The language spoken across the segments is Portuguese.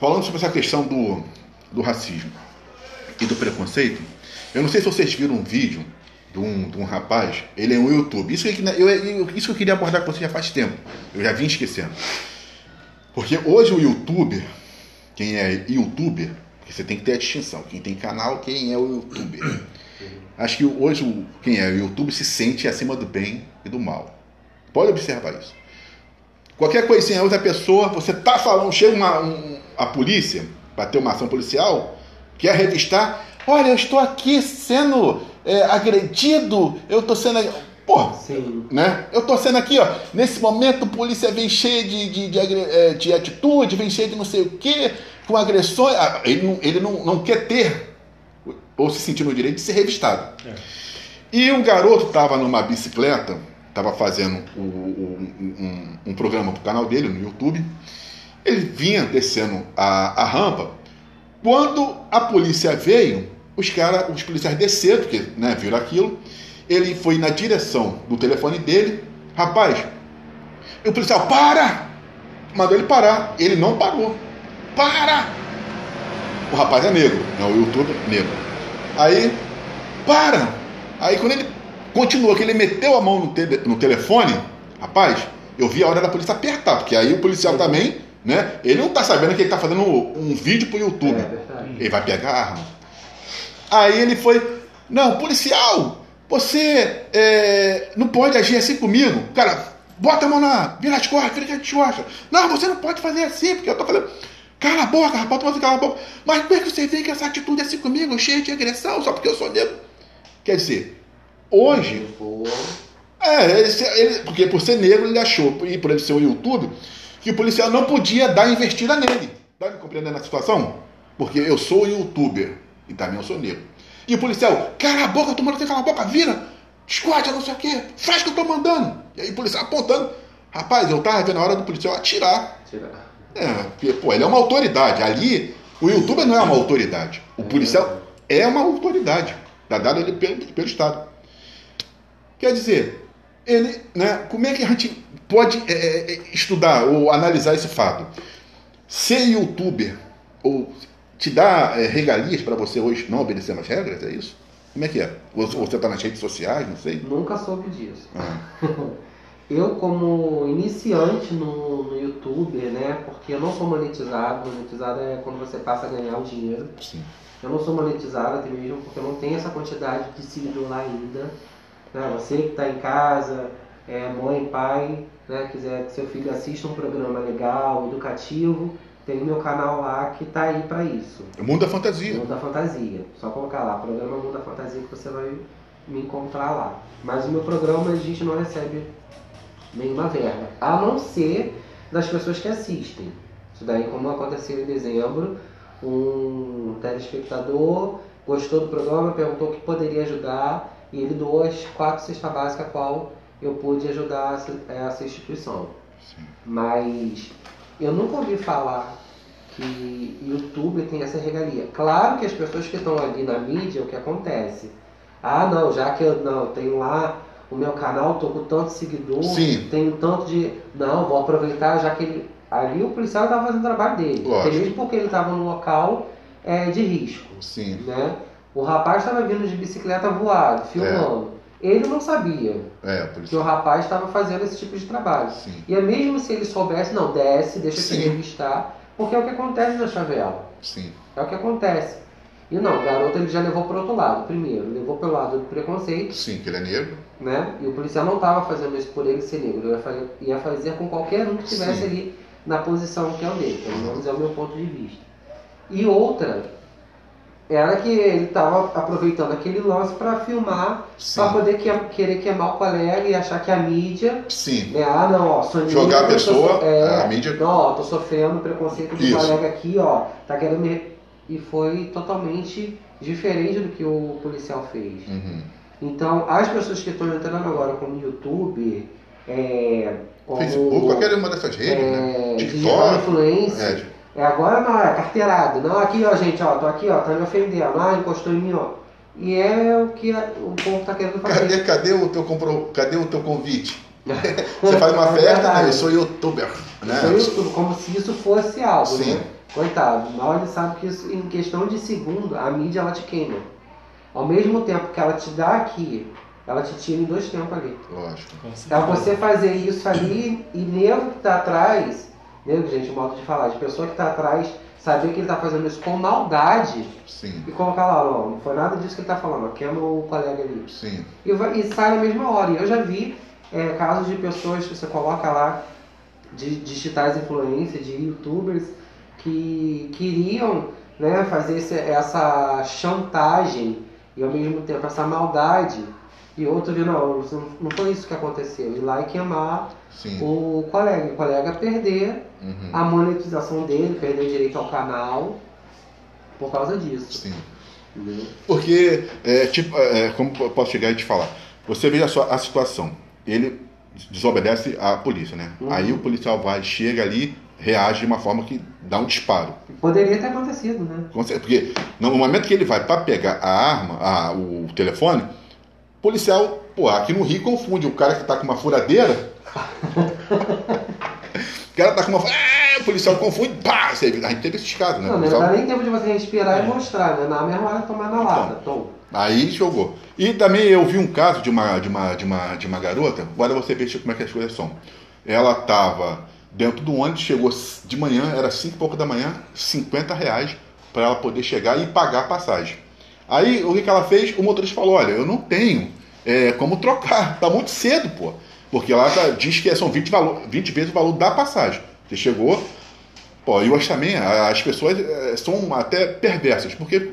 Falando sobre essa questão do, do racismo e do preconceito, eu não sei se vocês viram um vídeo de um, de um rapaz, ele é um YouTube. Isso que, eu, eu, isso que eu queria abordar com você já faz tempo. Eu já vim esquecendo. Porque hoje o youtuber, quem é youtuber, você tem que ter a distinção. Quem tem canal, quem é o youtuber. Acho que hoje quem é o YouTube se sente acima do bem e do mal. Pode observar isso. Qualquer coisinha, outra pessoa, você tá falando, chega uma, um, a polícia ter uma ação policial, quer revistar, olha, eu estou aqui sendo é, agredido, eu estou sendo. Pô, Sim. né? Eu estou sendo aqui, ó. Nesse momento, a polícia vem cheia de, de, de, é, de atitude, vem cheia de não sei o quê, com agressões. Ah, ele, não, ele não, não quer ter, ou se sentir no direito de ser revistado. É. E um garoto estava numa bicicleta estava fazendo o, o, um, um, programa para o canal dele no YouTube. Ele vinha descendo a, a rampa. Quando a polícia veio, os cara, os policiais desceram, porque né, viram aquilo. Ele foi na direção do telefone dele. Rapaz, e o policial, para! Mandou ele parar. Ele não parou. Para! O rapaz é negro, é o YouTube negro. Aí, para! Aí quando ele Continuou que ele meteu a mão no, te no telefone, rapaz, eu vi a hora da polícia apertar, porque aí o policial também, né? Ele não tá sabendo que ele tá fazendo um, vídeo pro YouTube. É, ele vai pegar a arma. Aí ele foi, não, policial, você é, não pode agir assim comigo. Cara, bota a mão na, vira as costas, vira as costas. Não, você não pode fazer assim, porque eu tô falando. Cala a boca, rapaz, você cala a boca. Mas como é que você vê que essa atitude é assim comigo, cheia de agressão, só porque eu sou negro? Quer dizer, Hoje. É, ele, ele, porque por ser negro ele achou, e por ele ser um YouTube, que o policial não podia dar investida nele. Tá me compreendendo a situação? Porque eu sou youtuber e também eu sou negro. E o policial, cala a boca, eu tô mandando você a boca, vira, escote, não sei o quê, faz o que eu tô mandando. E aí o policial apontando. Rapaz, eu tava vendo a hora do policial atirar. Tirar. É, porque, pô, ele é uma autoridade. Ali, o youtuber não é uma autoridade. O policial é uma autoridade. Dado ele pelo, pelo Estado. Quer dizer, ele, né, como é que a gente pode é, é, é, estudar ou analisar esse fato? Ser youtuber ou te dá é, regalias para você hoje não obedecer mais regras, é isso? Como é que é? Ou você está nas redes sociais, não sei? Nunca soube disso. Ah. eu, como iniciante no, no YouTube, né? Porque eu não sou monetizado, monetizado é quando você passa a ganhar o dinheiro. Sim. Eu não sou monetizado até mesmo porque eu não tenho essa quantidade de seguidor lá ainda. Né? Você que está em casa, é, mãe, pai, né? quiser que seu filho assista um programa legal, educativo, tem o meu canal lá que está aí para isso. O Mundo da Fantasia. Mundo da Fantasia. Só colocar lá, programa Mundo da Fantasia que você vai me encontrar lá. Mas o meu programa a gente não recebe nenhuma verba, a não ser das pessoas que assistem. Isso daí, como aconteceu em dezembro, um telespectador gostou do programa, perguntou o que poderia ajudar e ele doou as quatro cestas básicas a qual eu pude ajudar essa, essa instituição. Sim. Mas eu nunca ouvi falar que YouTube tem essa regalia. Claro que as pessoas que estão ali na mídia, o que acontece? Ah, não, já que eu não tenho lá o meu canal, tô com tanto seguidor, Sim. tenho tanto de. Não, vou aproveitar, já que ele. Ali o policial estava fazendo o trabalho dele. Mesmo porque ele estava num local é, de risco. Sim. Né? O rapaz estava vindo de bicicleta voado, filmando. É. Ele não sabia é, que o rapaz estava fazendo esse tipo de trabalho. Sim. E é mesmo se ele soubesse, não, desce, deixa Sim. se revistar, porque é o que acontece na favela. Sim. É o que acontece. E não, o garoto ele já levou para outro lado. Primeiro, levou pelo lado do preconceito. Sim, que ele é negro. Né? E o policial não estava fazendo isso por ele ser negro. Ele ia fazer, ia fazer com qualquer um que estivesse ali na posição que é o dele. Pelo menos é o meu ponto de vista. E outra, era que ele estava aproveitando aquele lance para filmar, para poder que, querer queimar o colega e achar que a mídia. Sim. Né, ah, não, ó, sou Jogar a pessoa, é, a mídia. Não, ó, tô sofrendo preconceito do colega aqui, ó, tá querendo me. E foi totalmente diferente do que o policial fez. Uhum. Então, as pessoas que estão entrando agora como YouTube, é, como, Facebook, qualquer uma dessas redes, é, né? TikTok, influência. É, é agora não, é carteirado. Não, aqui ó, gente, ó, tô aqui, ó, tá me ofendendo. Ah, encostou em mim, ó. E é o que o povo tá querendo fazer. Cadê, cadê o teu compro... cadê o teu convite? Você faz uma é festa, né? eu sou youtuber. Né? Foi isso, como se isso fosse algo, Sim. né? Coitado, mal ele sabe que isso, em questão de segundo, a mídia ela te queima. Ao mesmo tempo que ela te dá aqui, ela te tira em dois tempos ali. Lógico. Com Então você fazer isso ali e nego que tá atrás, nego, gente, modo de falar, de pessoa que tá atrás, saber que ele tá fazendo isso com maldade Sim, e colocar lá, ó, não foi nada disso que ele tá falando, ó, queima o colega ali. sim. E, vai- e sai na mesma hora. E eu já vi é, casos de pessoas que você coloca lá, de digitais influências, de youtubers, que queriam né, fazer esse- essa chantagem e ao mesmo tempo essa maldade. E outro viu, não, não- foi isso que aconteceu. Ir lá e queimar Sim. o colega. O colega perder Uhum. a monetização dele, perder direito ao canal por causa disso. Sim. Entendeu? Porque, é, tipo, é, como eu posso chegar e te falar? Você veja só a situação. Ele desobedece à polícia, né? Uhum. Aí o policial vai, chega ali, reage de uma forma que dá um disparo. Poderia ter acontecido, né? Porque no momento que ele vai para pegar a arma, a- o telefone, o policial, pô, aqui no Rio confunde o cara que tá com uma furadeira. o cara tá com uma. Ah, o policial confunde, pá! Você- A gente teve esses casos, né? Não, não dá nem tempo de você respirar É. e mostrar, né? Na mesma hora tomar na lata. Tom. Aí jogou. E também eu vi um caso de uma, de uma, de uma, de uma garota, agora você vê como é que as coisas são. Ela estava dentro do ônibus, chegou de manhã, era 5 e pouco da manhã, 50 reais para ela poder chegar e pagar a passagem. Aí o que, que ela fez? O motorista falou, olha, eu não tenho é, como trocar, tá muito cedo, pô. Porque ela tá- diz que são 20, valor, 20 vezes o valor da passagem. Você chegou, Pô, e hoje também as pessoas eh, são até perversas, porque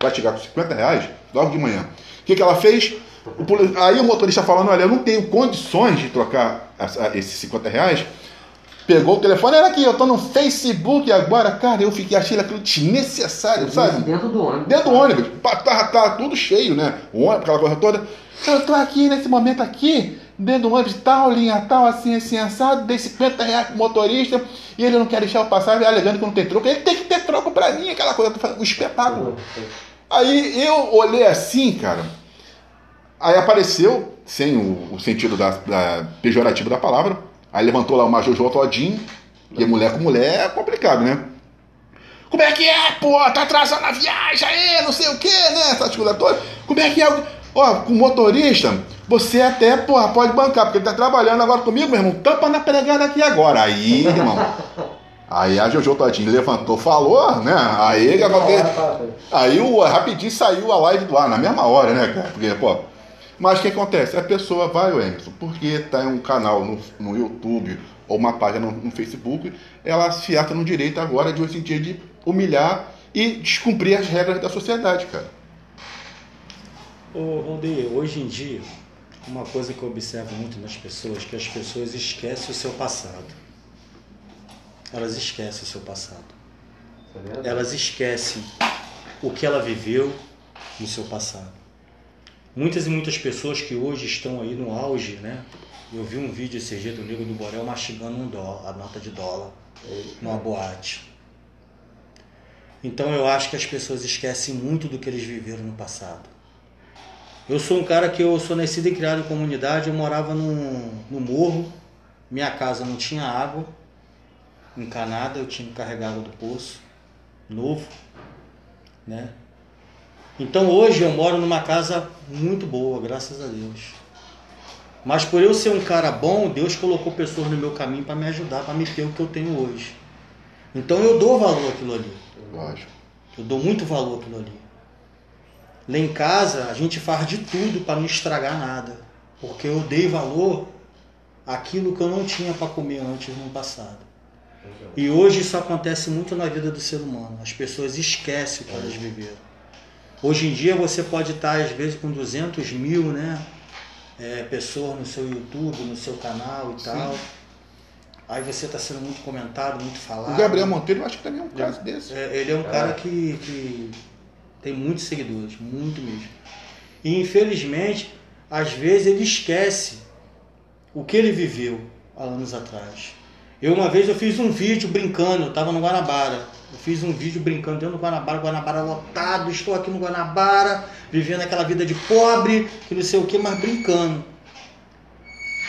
vai chegar com 50 reais logo de manhã. O que, que ela fez? O aí o motorista falando, olha, eu não tenho condições de trocar esses 50 reais. Pegou o telefone, era aqui, eu tô no Facebook agora, cara, eu fiquei achei aquilo desnecessário, sabe? Dentro do ônibus. Dentro do ônibus, pá, tá, tá tudo cheio, né? O ônibus, aquela coisa toda. Eu tô aqui nesse momento aqui, dentro do ônibus, tal, linha tal, assim, assim, assado, dei 50 reais pro motorista e ele não quer deixar eu passar, alegando que não tem troco. Ele tem que ter troco pra mim, aquela coisa, um espetáculo. Aí eu olhei assim, cara. Aí apareceu, sem o, o sentido da, da- pejorativo da palavra, aí levantou lá uma Jojo Todinho, e mulher com mulher é complicado, né? Como é que é, pô? Tá atrasando a viagem aí, não sei o que, né? Essa toda. Como é que é? Ó, com o motorista, você até, porra, pode bancar, porque ele tá trabalhando agora comigo, meu irmão. Tampa na pregada aqui agora. Aí, irmão. Aí a Jojo Todinho levantou, falou, né? Aí, aí o, rapidinho saiu a live do ar, na mesma hora, né, cara? Porque, pô. Mas o que acontece? A pessoa vai, o Emerson, porque tá em um canal no, no YouTube ou uma página no, no Facebook, ela se acha no direito agora de hoje em dia de humilhar e descumprir as regras da sociedade, cara. Ô, Valdeir, hoje em dia, uma coisa que eu observo muito nas pessoas é que as pessoas esquecem o seu passado. Elas esquecem o seu passado. É. Elas esquecem o que ela viveu no seu passado. Muitas e muitas pessoas que hoje estão aí no auge, né? Eu vi um vídeo esse dia do Nego do Borel mastigando um dólar, a nota de dólar numa boate. Então eu acho que as pessoas esquecem muito do que eles viveram no passado. Eu sou um cara que eu sou nascido e criado em comunidade, eu morava num, no morro, minha casa não tinha água encanada, eu tinha que carregar água do poço, novo, né? Então hoje eu moro numa casa muito boa, graças a Deus. Mas por eu ser um cara bom, Deus colocou pessoas no meu caminho para me ajudar, para me ter o que eu tenho hoje. Então eu dou valor àquilo ali. Lógico. Eu dou muito valor àquilo ali. Lá em casa, a gente faz de tudo para não estragar nada. Porque eu dei valor àquilo que eu não tinha para comer antes no passado. E hoje isso acontece muito na vida do ser humano. As pessoas esquecem o que elas viveram. Hoje em dia você pode estar, às vezes, com 200 mil né, é, pessoas no seu YouTube, no seu canal e Sim. tal. Aí você está sendo muito comentado, muito falado. O Gabriel Monteiro, eu acho que também é um caso desse. É, ele é um cara que, que tem muitos seguidores, muito mesmo. E infelizmente, às vezes ele esquece o que ele viveu há anos atrás. Eu uma vez eu fiz um vídeo brincando, eu estava no Guanabara. Eu fiz um vídeo brincando dentro do Guanabara, Guanabara lotado, estou aqui no Guanabara, vivendo aquela vida de pobre, que não sei o que, mas brincando.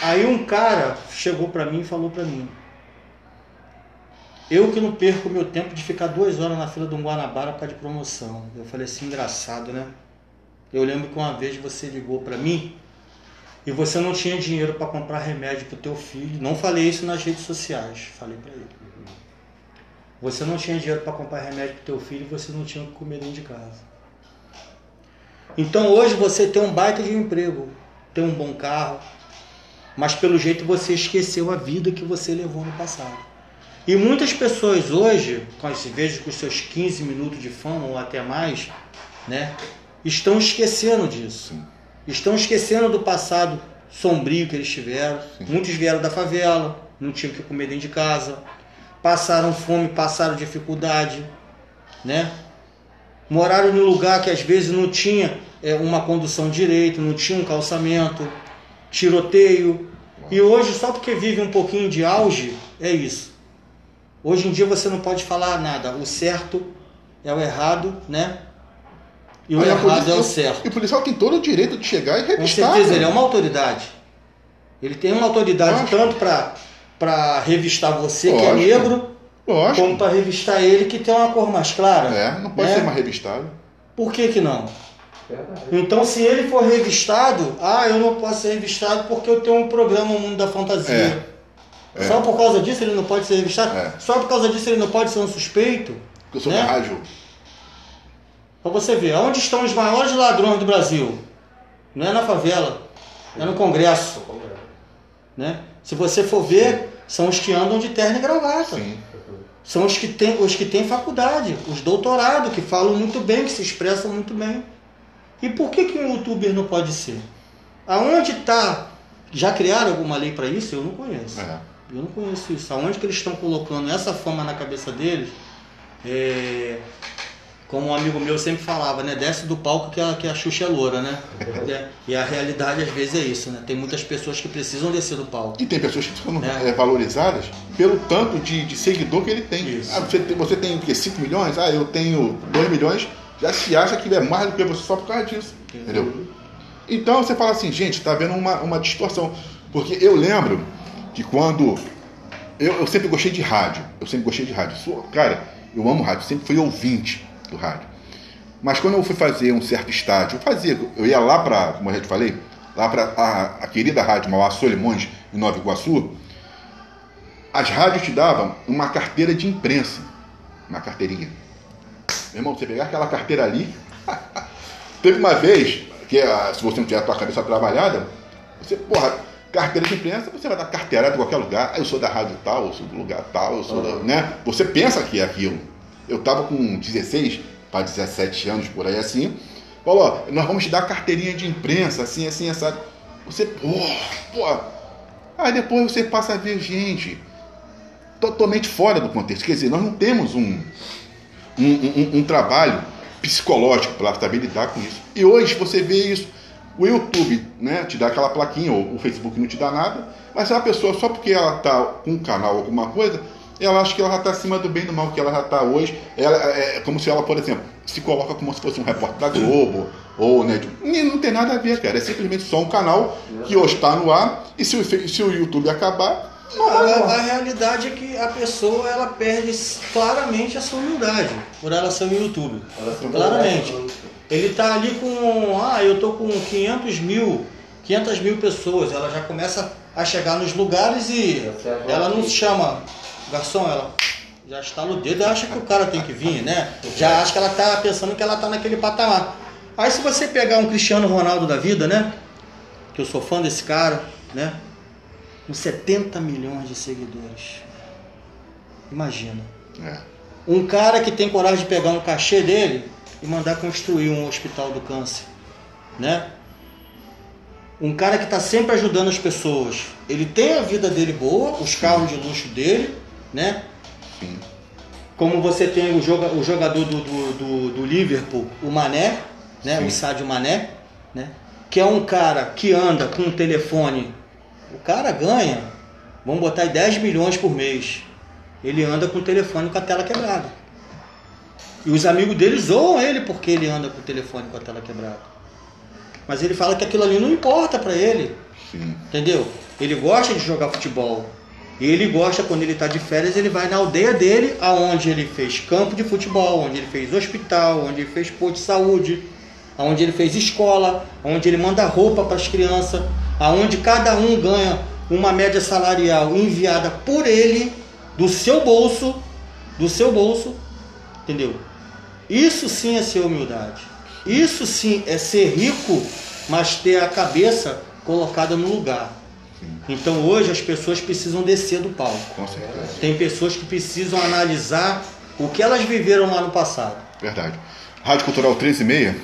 Aí um cara chegou pra mim e falou pra mim: Eu que não perco meu tempo de ficar duas horas na fila de um Guanabara por causa de promoção. Eu falei assim, engraçado, né? Eu lembro que uma vez você ligou para mim e você não tinha dinheiro para comprar remédio para o teu filho. Não falei isso nas redes sociais, falei para ele. Você não tinha dinheiro para comprar remédio para o teu filho e você não tinha o que comer dentro de casa. Então hoje você tem um baita de emprego, tem um bom carro, mas pelo jeito você esqueceu a vida que você levou no passado. E muitas pessoas hoje, com esse vejo com os seus 15 minutos de fama ou até mais, né, estão esquecendo disso. Estão esquecendo do passado sombrio que eles tiveram. Sim. Muitos vieram da favela, não tinham que comer dentro de casa, passaram fome, passaram dificuldade, né? Moraram num lugar que às vezes não tinha é, uma condução direito, não tinha um calçamento, tiroteio. E hoje, só porque vive um pouquinho de auge, é isso. Hoje em dia você não pode falar nada. O certo é o errado, né? E o errado é o certo. E o policial tem todo o direito de chegar e revistar. Com certeza, ele é uma autoridade. Ele tem uma autoridade Lógico. tanto para revistar você, Lógico. que é negro, Lógico. como para revistar ele, que tem uma cor mais clara. É, não pode né? ser mais revistado. Por que, que não? Então, se ele for revistado, ah, eu não posso ser revistado porque eu tenho um programa O Mundo da Fantasia. É. É. Só por causa disso ele não pode ser revistado? É. Só por causa disso ele não pode ser um suspeito? Eu sou né? rádio. Pra você ver, onde estão os maiores ladrões do Brasil? Não é na favela, é no Congresso. Né? Se você for ver, são os que andam de terno e gravata. Sim. São os que, têm, os que têm faculdade, os doutorados, que falam muito bem, que se expressam muito bem. E por que, que um youtuber não pode ser? Aonde está? Já criaram alguma lei para isso? Eu não conheço. É. Eu não conheço isso. Aonde que eles estão colocando essa fama na cabeça deles? É, como um amigo meu sempre falava, né? Desce do palco que a, que a Xuxa é loura, né? É, e a realidade às vezes é isso, né? Tem muitas pessoas que precisam descer do palco. E tem pessoas que são é. valorizadas pelo tanto de, de seguidor que ele tem. Ah, você tem. Você tem o quê? 5 milhões? Ah, eu tenho 2 milhões. Já se acha que é mais do que você só por causa disso. Entendeu? Então você fala assim, gente, tá vendo uma, uma distorção. Porque eu lembro que quando. Eu, eu sempre gostei de rádio. Eu sempre gostei de rádio. Sou, cara, eu amo rádio, sempre fui ouvinte do rádio. Mas quando eu fui fazer um certo estágio, eu fazia, eu ia lá para, como eu já te falei, lá para a, a, querida rádio Mauá Solimões, em Nova Iguaçu, as rádios te davam uma carteira de imprensa, uma carteirinha. Meu irmão, você pegar aquela carteira ali, teve uma vez, que é, se você não tiver a tua cabeça trabalhada, você, porra, carteira de imprensa, você vai dar carteirada em qualquer lugar. Ah, eu sou da rádio tal, eu sou do lugar tal, eu sou uhum. da. Né? Você pensa que é aquilo. Eu tava com 16 para 17 anos, por aí assim. Falou, ó, nós vamos te dar carteirinha de imprensa, assim, assim, essa. Você, pô, pô. Aí depois você passa a ver gente totalmente fora do contexto. Quer dizer, nós não temos um, um, um, um trabalho psicológico para saber lidar com isso. E hoje você vê isso o YouTube né, te dá aquela plaquinha, ou o Facebook não te dá nada, mas a pessoa, só porque ela está com um canal, alguma coisa, ela acha que ela já está acima do bem e do mal, que ela já está hoje. Ela, é, é como se ela, por exemplo, se coloca como se fosse um repórter da Globo, ou né, não tem nada a ver, cara. É simplesmente só um canal que hoje está no ar, e se se o YouTube acabar, a, a, realidade é que a pessoa ela perde claramente a sua humildade por ela ser um YouTube. Claramente. Ele está ali com, ah, eu tô com 500 mil, 500 mil pessoas. Ela já começa a chegar nos lugares e ela não se chama garçom, ela já estala o dedo e acha que o cara tem que vir, né? Já acha que ela está pensando que ela está naquele patamar. Aí se você pegar um Cristiano Ronaldo da vida, né? Que eu sou fã desse cara, né? Com 70 milhões de seguidores. Imagina. É. Um cara que tem coragem de pegar um cachê dele e mandar construir um hospital do câncer, né? Um cara que está sempre ajudando as pessoas. Ele tem a vida dele boa, os carros de luxo dele, né? Sim. Como você tem o, joga, o jogador do, do, do, do, Liverpool, o Mané, né? Sim. O Sádio Mané, né? Que é um cara que anda com um telefone. O cara ganha, vamos botar aí 10 milhões por mês. Ele anda com o telefone com a tela quebrada. E os amigos dele zoam ele porque ele anda com o telefone com a tela quebrada. Mas ele fala que aquilo ali não importa para ele. Sim. Entendeu? Ele gosta de jogar futebol. E ele gosta, quando ele está de férias, ele vai na aldeia dele, aonde ele fez campo de futebol, onde ele fez hospital, onde ele fez posto de saúde, aonde ele fez escola, onde ele manda roupa para as crianças, aonde cada um ganha uma média salarial enviada por ele, do seu bolso, do seu bolso, entendeu? Isso sim é ser humildade. Isso sim é ser rico, mas ter a cabeça colocada no lugar. Então hoje as pessoas precisam descer do palco. Com certeza. Tem pessoas que precisam analisar o que elas viveram lá no passado. Verdade. Rádio Cultural 13 e meia